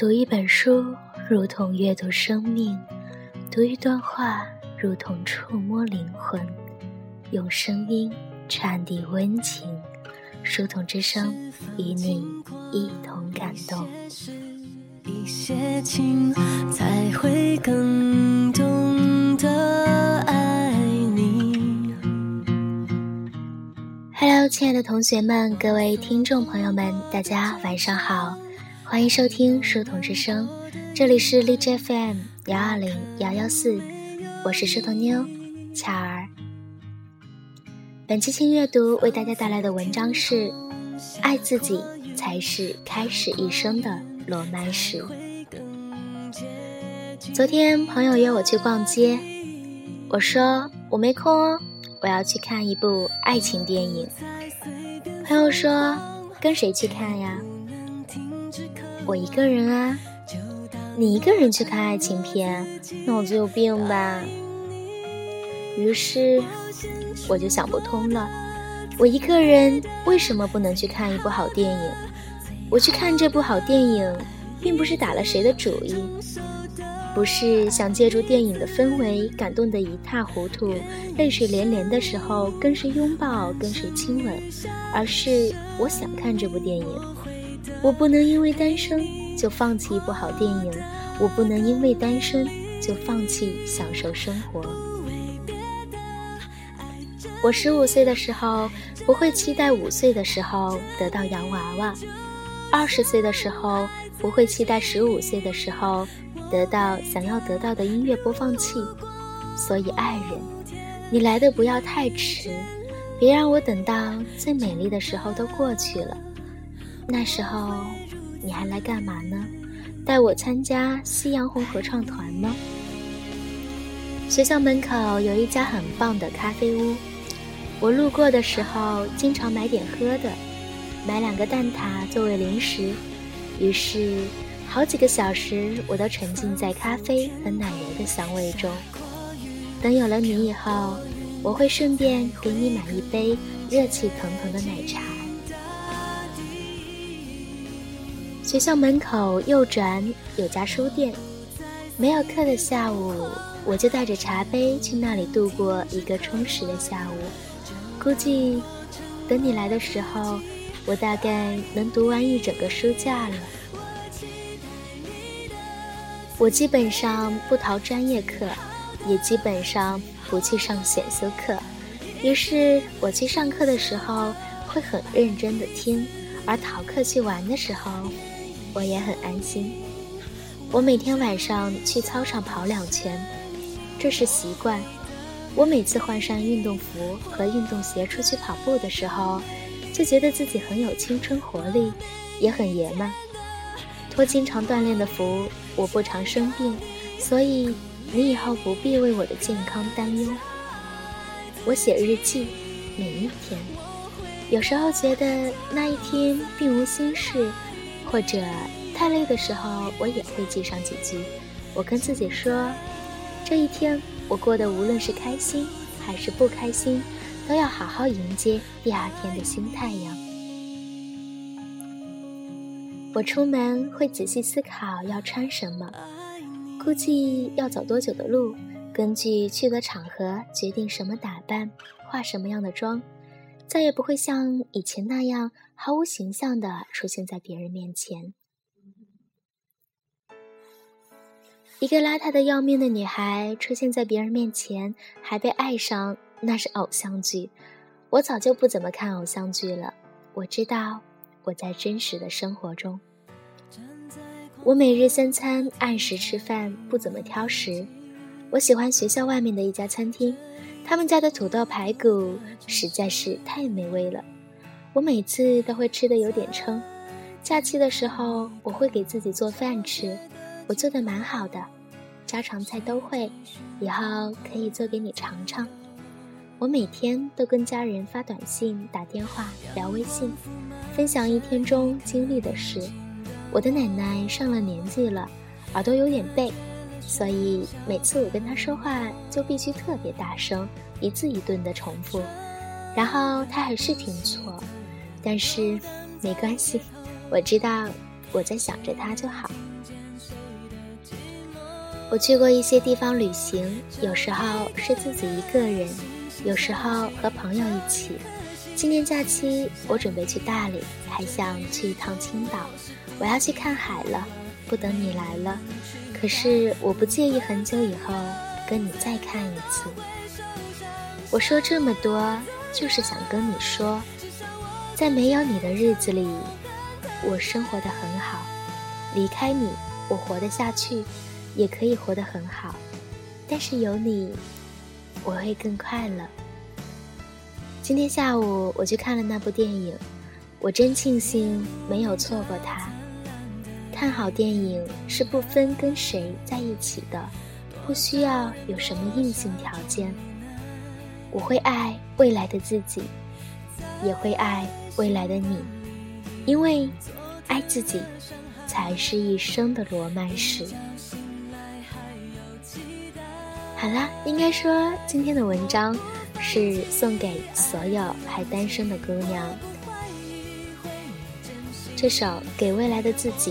读一本书如同阅读生命，读一段话如同触摸灵魂，用声音传递温情，书童之声与你一同感动。一些情才会更懂得爱你。Hello，亲爱的同学们，各位听众朋友们，大家晚上好，欢迎收听书童之声，这里是荔枝 FM 幺二零幺幺四，我是书童妞巧儿。本期轻阅读为大家带来的文章是《爱自己才是开始一生的》。罗曼史。昨天朋友约我去逛街，我说我没空哦，我要去看一部爱情电影。朋友说跟谁去看呀？我一个人啊。你一个人去看爱情片，脑子有病吧？于是我就想不通了，我一个人为什么不能去看一部好电影？我去看这部好电影，并不是打了谁的主意，不是想借助电影的氛围感动得一塌糊涂、泪水连连的时候跟谁拥抱、跟谁亲吻，而是我想看这部电影。我不能因为单身就放弃一部好电影，我不能因为单身就放弃享受生活。我十五岁的时候，不会期待五岁的时候得到洋娃娃。二十岁的时候，不会期待十五岁的时候得到想要得到的音乐播放器。所以，爱人，你来的不要太迟，别让我等到最美丽的时候都过去了。那时候，你还来干嘛呢？带我参加夕阳红合唱团吗？学校门口有一家很棒的咖啡屋，我路过的时候经常买点喝的。买两个蛋挞作为零食，于是好几个小时我都沉浸在咖啡和奶油的香味中。等有了你以后，我会顺便给你买一杯热气腾腾的奶茶。学校门口右转有家书店，没有课的下午，我就带着茶杯去那里度过一个充实的下午。估计等你来的时候。我大概能读完一整个书架了。我基本上不逃专业课，也基本上不去上选修课。于是我去上课的时候会很认真的听，而逃课去玩的时候，我也很安心。我每天晚上去操场跑两圈，这是习惯。我每次换上运动服和运动鞋出去跑步的时候。就觉得自己很有青春活力，也很爷们。托经常锻炼的福，我不常生病，所以你以后不必为我的健康担忧。我写日记，每一天，有时候觉得那一天并无心事，或者太累的时候，我也会记上几句。我跟自己说，这一天我过得无论是开心还是不开心。都要好好迎接第二天的新太阳。我出门会仔细思考要穿什么，估计要走多久的路，根据去的场合决定什么打扮，化什么样的妆，再也不会像以前那样毫无形象的出现在别人面前。一个邋遢的要命的女孩出现在别人面前，还被爱上。那是偶像剧，我早就不怎么看偶像剧了。我知道我在真实的生活中，我每日三餐按时吃饭，不怎么挑食。我喜欢学校外面的一家餐厅，他们家的土豆排骨实在是太美味了。我每次都会吃的有点撑。假期的时候，我会给自己做饭吃，我做的蛮好的，家常菜都会，以后可以做给你尝尝。我每天都跟家人发短信、打电话、聊微信，分享一天中经历的事。我的奶奶上了年纪了，耳朵有点背，所以每次我跟他说话就必须特别大声，一字一顿的重复。然后他还是听错，但是没关系，我知道我在想着他就好。我去过一些地方旅行，有时候是自己一个人，有时候和朋友一起。今年假期我准备去大理，还想去一趟青岛。我要去看海了，不等你来了。可是我不介意很久以后跟你再看一次。我说这么多，就是想跟你说，在没有你的日子里，我生活的很好。离开你，我活得下去。也可以活得很好，但是有你，我会更快乐。今天下午我去看了那部电影，我真庆幸没有错过它。看好电影是不分跟谁在一起的，不需要有什么硬性条件。我会爱未来的自己，也会爱未来的你，因为爱自己才是一生的罗曼史。好啦，应该说今天的文章是送给所有还单身的姑娘。这首《给未来的自己》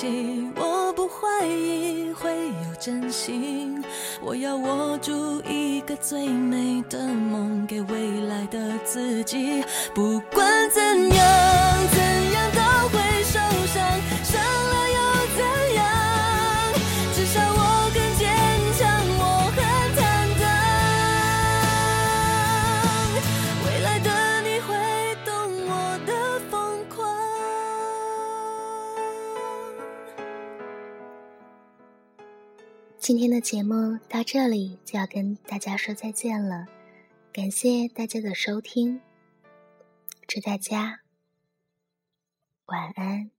起，我不怀疑会有真心。我要握住一个最美的梦，给未来的自己，不管怎样。今天的节目到这里就要跟大家说再见了，感谢大家的收听，祝大家晚安。